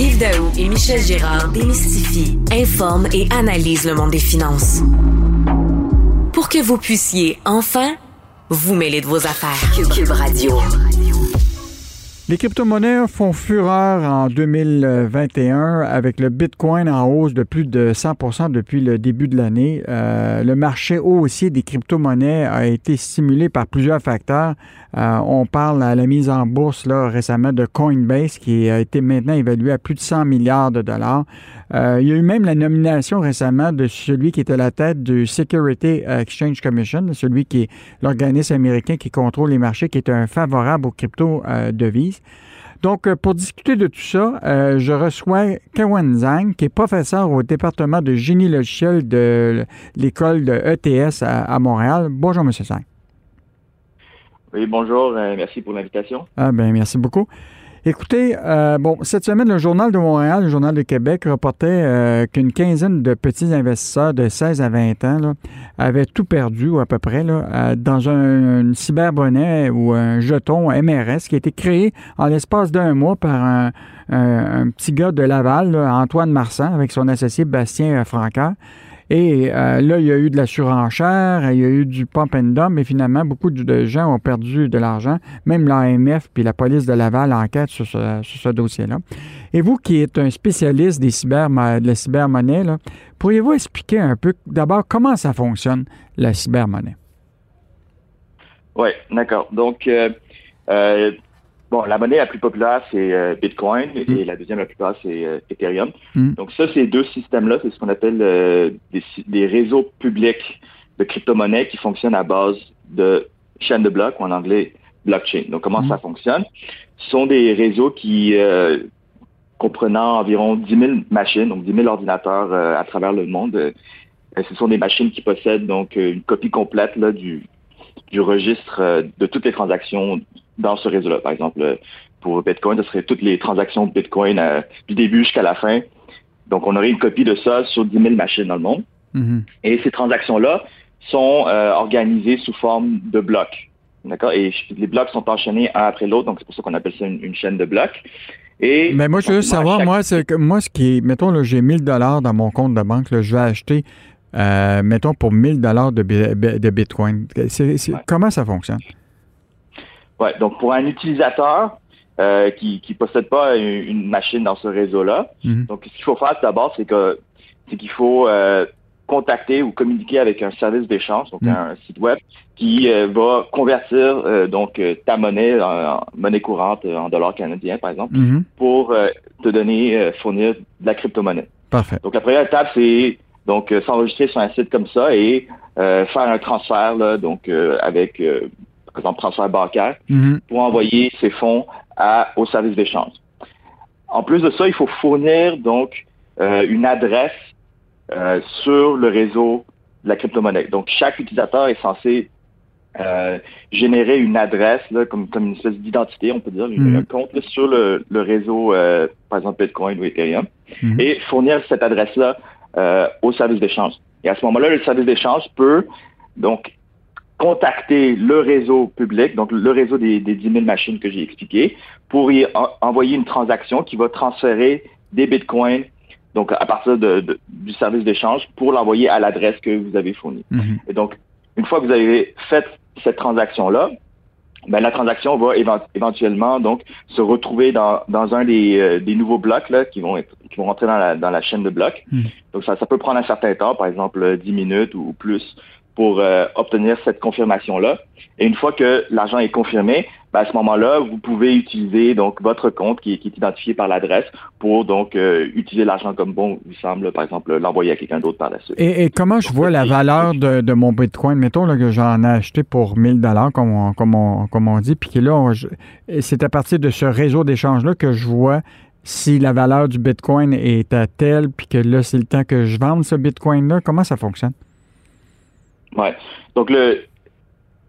Yves Daou et Michel Girard démystifient, informent et analysent le monde des finances. Pour que vous puissiez enfin vous mêler de vos affaires. Cube Radio. Les crypto-monnaies font fureur en 2021 avec le Bitcoin en hausse de plus de 100% depuis le début de l'année. Euh, le marché haussier des crypto-monnaies a été stimulé par plusieurs facteurs. Euh, on parle à la mise en bourse là, récemment de Coinbase qui a été maintenant évalué à plus de 100 milliards de dollars. Euh, il y a eu même la nomination récemment de celui qui est à la tête du Security Exchange Commission, celui qui est l'organisme américain qui contrôle les marchés, qui est un favorable aux crypto-devises. Donc, euh, pour discuter de tout ça, euh, je reçois Kawan Zhang, qui est professeur au département de génie logiciel de l'école de ETS à, Montréal. Bonjour, M. Zhang. Oui, bonjour. merci pour l'invitation. Ah, ben, merci beaucoup. Écoutez, euh, bon, cette semaine, le Journal de Montréal, le Journal de Québec reportait euh, qu'une quinzaine de petits investisseurs de 16 à 20 ans là, avaient tout perdu, ou à peu près, là, euh, dans un, cyberbonnet ou un jeton MRS qui a été créé en l'espace d'un mois par un, petit gars de Laval, Antoine Marsan, avec son associé Bastien Francaire. Et euh, là, il y a eu de la surenchère, il y a eu du pump and dump, mais finalement, beaucoup de gens ont perdu de l'argent. Même l'AMF puis la police de Laval enquête sur ce, dossier-là. Et vous, qui êtes un spécialiste des cyber, de la cybermonnaie, pourriez-vous expliquer un peu d'abord comment ça fonctionne, la cybermonnaie? Oui, d'accord. Donc, euh, euh, Bon, la monnaie la plus populaire, c'est euh, Bitcoin et mm. la deuxième la plus populaire, c'est euh, Ethereum. Mm. Donc ça, ces deux systèmes-là, c'est ce qu'on appelle euh, des, réseaux publics de crypto-monnaies qui fonctionnent à base de chaînes de blocs, ou en anglais blockchain. Donc comment mm. ça fonctionne? Ce sont des réseaux qui comprenant environ 10 000 machines, donc 10 000 ordinateurs à travers le monde. ce sont des machines qui possèdent donc une copie complète là, du, du registre de toutes les transactions dans ce réseau-là. Par exemple, pour Bitcoin, ce serait toutes les transactions de Bitcoin euh, du début jusqu'à la fin. Donc, on aurait une copie de ça sur 10 000 machines dans le monde. Mm-hmm. Et ces transactions-là sont euh, organisées sous forme de blocs. D'accord? Et les blocs sont enchaînés un après l'autre, donc c'est pour ça qu'on appelle ça une, chaîne de blocs. Et Mais moi, je veux savoir, moi, c'est que moi, ce qui est, mettons, j'ai 1000 dollars dans mon compte de banque, je vais acheter, euh, mettons, pour 1000 dollars de, de, Bitcoin. Comment ça fonctionne? Ouais, donc pour un utilisateur euh, qui ne possède pas une, machine dans ce réseau-là, mhm. donc ce qu'il faut faire d'abord, c'est que c'est qu'il faut euh, contacter ou communiquer avec un service d'échange, donc mhm. un site web, qui euh, va convertir donc ta monnaie en, monnaie courante en dollars canadiens, par exemple, mhm. pour te donner, fournir de la crypto-monnaie. Parfait. Donc la première étape, c'est donc s'enregistrer sur un site comme ça et faire un transfert là, donc avec par exemple transfert bancaire, mhm. pour envoyer ces fonds à, au service d'échange. En plus de ça, il faut fournir donc euh, une adresse euh, sur le réseau de la crypto-monnaie. Donc, chaque utilisateur est censé euh, générer une adresse, là, comme, comme une espèce d'identité, on peut dire, mhm. un compte sur le, le réseau, par exemple Bitcoin ou Ethereum, mhm. et fournir cette adresse-là au service d'échange. Et à ce moment-là, le service d'échange peut donc contacter le réseau public, donc le réseau des, des 10 000 machines que j'ai expliqué, pour y envoyer une transaction qui va transférer des bitcoins donc à partir de, du service d'échange pour l'envoyer à l'adresse que vous avez fournie. Mhm. Et donc, une fois que vous avez fait cette transaction-là, ben, la transaction va éventuellement donc se retrouver dans, dans un des, euh, des nouveaux blocs là, qui vont être, qui vont rentrer dans la, dans la chaîne de blocs. Hmm. Donc ça, ça peut prendre un certain temps, par exemple 10 minutes ou plus, pour euh, obtenir cette confirmation-là. Et une fois que l'argent est confirmé, ben à ce moment-là, vous pouvez utiliser donc votre compte qui, qui est identifié par l'adresse pour donc euh, utiliser l'argent comme bon vous semble, par exemple, l'envoyer à quelqu'un d'autre par la suite. Et, comment je vois la valeur de, de, mon Bitcoin? Mettons là, que j'en ai acheté pour 1000 dollars, comme on, comme, on, comme on dit, puis que là, c'est à partir de ce réseau d'échange-là que je vois si la valeur du Bitcoin est à telle, puis que là, c'est le temps que je vende ce Bitcoin-là. Comment ça fonctionne? Ouais. Donc le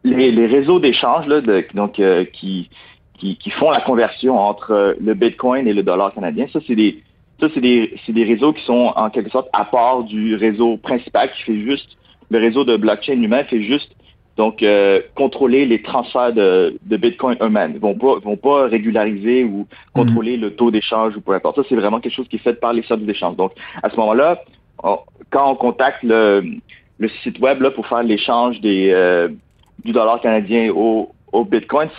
les, réseaux d'échange là, donc euh, qui, qui, font la conversion entre euh, le Bitcoin et le dollar canadien, ça c'est des ça c'est des c'est des réseaux qui sont en quelque sorte à part du réseau principal qui fait juste le réseau de blockchain lui-même fait juste donc euh, contrôler les transferts de, de Bitcoin eux-mêmes. Ils vont pas vont pas régulariser ou contrôler le taux d'échange ou peu importe. Ça c'est vraiment quelque chose qui est fait par les services d'échange. Donc à ce moment-là, quand on contacte le le site web là, pour faire l'échange des euh, du dollar canadien au, au Bitcoin,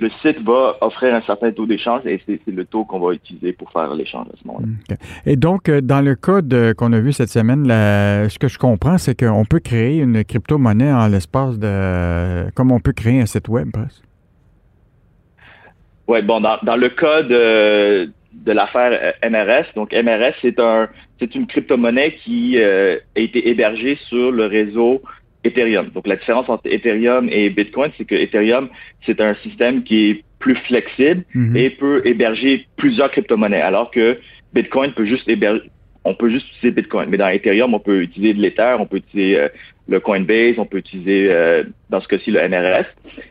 le site va offrir un certain taux d'échange et c'est le taux qu'on va utiliser pour faire l'échange à ce moment-là. Et donc, euh, dans le code qu'on a vu cette semaine, ce que je comprends, c'est qu'on peut créer une crypto-monnaie en l'espace de... comme on peut créer un site web, presque. Oui, bon, dans, dans le code euh, de l'affaire euh, MRS. Donc MRS, c'est un c'est une crypto-monnaie qui euh, a été hébergée sur le réseau Ethereum. Donc la différence entre Ethereum et Bitcoin, c'est que Ethereum, c'est un système qui est plus flexible mhm. et peut héberger plusieurs crypto-monnaies, alors que Bitcoin peut juste héberger on peut juste utiliser Bitcoin. Mais dans Ethereum, on peut utiliser de l'Ether, on peut utiliser euh, le Coinbase, on peut utiliser, euh, dans ce cas-ci, le MRS.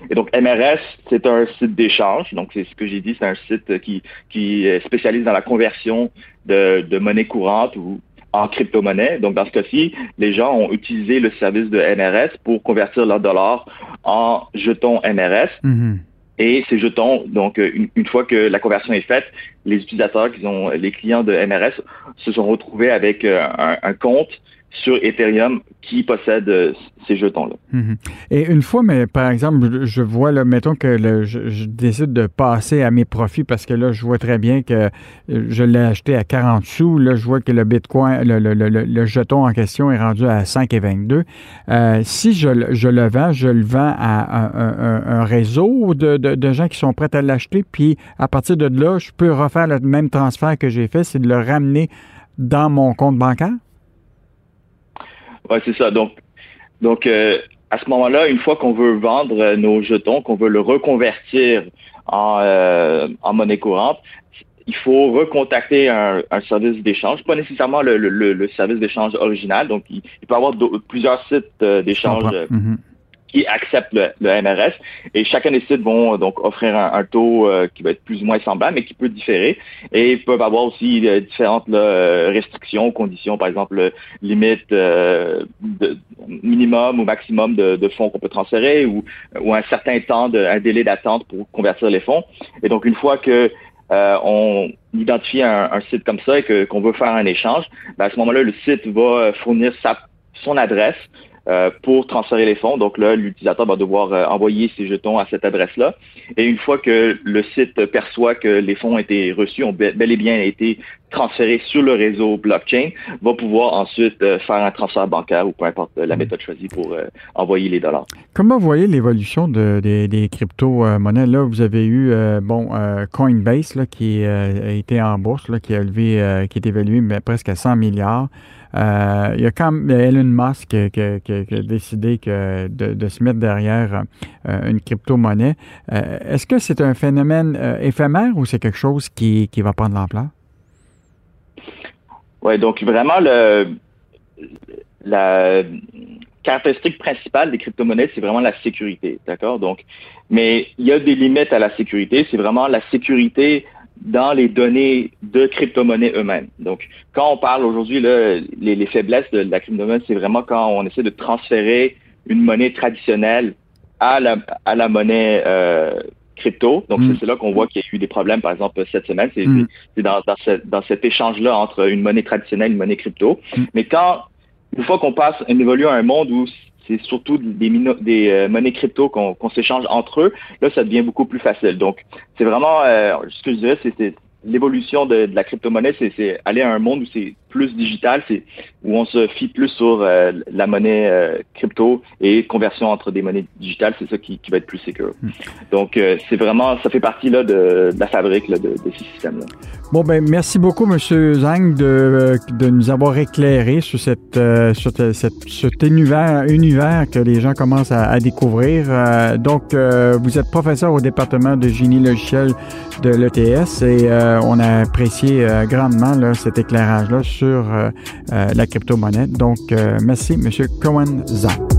Et donc, MRS, c'est un site d'échange. Donc, c'est ce que j'ai dit, c'est un site qui, qui spécialise dans la conversion de, de monnaie courante ou en crypto-monnaie. Donc, dans ce cas-ci, les gens ont utilisé le service de MRS pour convertir leur dollar en jetons MRS. Mm-hmm. Et ces jetons, donc une, fois que la conversion est faite, les utilisateurs, qui les clients de MRS, se sont retrouvés avec euh, un compte sur Ethereum qui possède euh, ces jetons-là. Mhm. Et une fois, mais par exemple, je vois, là, mettons que je, décide de passer à mes profits parce que là, je vois très bien que euh, je l'ai acheté à 40 sous. Là, je vois que le Bitcoin, le, jeton en question est rendu à 5,22. Euh, si je, le vends, je le vends à un, réseau de, de, gens qui sont prêts à l'acheter. Puis à partir de là, je peux refaire le même transfert que j'ai fait, c'est de le ramener dans mon compte bancaire? Oui, c'est ça. Donc, donc euh, à ce moment-là, une fois qu'on veut vendre euh, nos jetons, qu'on veut le reconvertir en, euh, en monnaie courante, il faut recontacter un, un service d'échange, pas nécessairement le, le, le service d'échange original. Donc, il, peut y avoir plusieurs sites d'échange qui acceptent le, MRS. Et chacun des sites vont euh, donc offrir un, taux euh, qui va être plus ou moins semblable, mais qui peut différer. Et ils peuvent avoir aussi euh, différentes restrictions, conditions, par exemple, limite de minimum ou maximum de, fonds qu'on peut transférer ou, ou un certain temps, de, un délai d'attente pour convertir les fonds. Et donc, une fois que on identifie un, site comme ça et que qu'on veut faire un échange, ben à ce moment-là, le site va fournir sa, son adresse euh, pour transférer les fonds. Donc là, l'utilisateur va devoir euh, envoyer ses jetons à cette adresse-là. Et une fois que le site perçoit que les fonds ont été reçus, ont bel et bien été transférés sur le réseau blockchain, va pouvoir ensuite euh, faire un transfert bancaire ou peu importe la mm. méthode choisie pour envoyer les dollars. Comment vous voyez l'évolution des, crypto-monnaies? Là, vous avez eu bon Coinbase là, qui a été en bourse, là, qui a levé, qui est évalué mais presque à 100 milliards. Euh, il y a quand même Elon Musk qui, a décidé de, se mettre derrière euh, une crypto-monnaie. Euh, est-ce que c'est un phénomène éphémère ou c'est quelque chose qui, va prendre l'ampleur? Oui, donc vraiment, le, la caractéristique principale des crypto-monnaies, c'est vraiment la sécurité, d'accord? Donc, mais il y a des limites à la sécurité. C'est vraiment la sécurité dans les données de crypto-monnaies eux-mêmes. Donc, quand on parle aujourd'hui, les, les, faiblesses de, la crypto-monnaie, c'est vraiment quand on essaie de transférer une monnaie traditionnelle à la, à la monnaie euh, crypto. Donc, mm. c'est là qu'on voit qu'il y a eu des problèmes, par exemple, cette semaine. C'est mm. dans, dans, cet échange-là entre une monnaie traditionnelle et une monnaie crypto. Mm. Mais quand, une fois qu'on passe, on évolue à un monde où c'est surtout des, des monnaies crypto qu'on s'échange entre eux, là, ça devient beaucoup plus facile. Donc, c'est vraiment, ce que je dirais, c'est l'évolution de, la crypto-monnaie, c'est aller à un monde où c'est plus digital, c'est où on se fie plus sur euh, la monnaie euh, crypto et conversion entre des monnaies digitales, c'est ça qui, va être plus sécur. Hmm. Donc euh, c'est vraiment, ça fait partie là de, la fabrique de, ces systèmes-là. Bon ben merci beaucoup Monsieur Zhang de, nous avoir éclairé sur cette sur cet univers univers que les gens commencent à, découvrir. donc vous êtes professeur au département de génie logiciel de l'ETS et on a apprécié grandement là, cet éclairage là euh, euh, la crypto-monnaie. Donc, euh, merci, M. Cohen Zhang.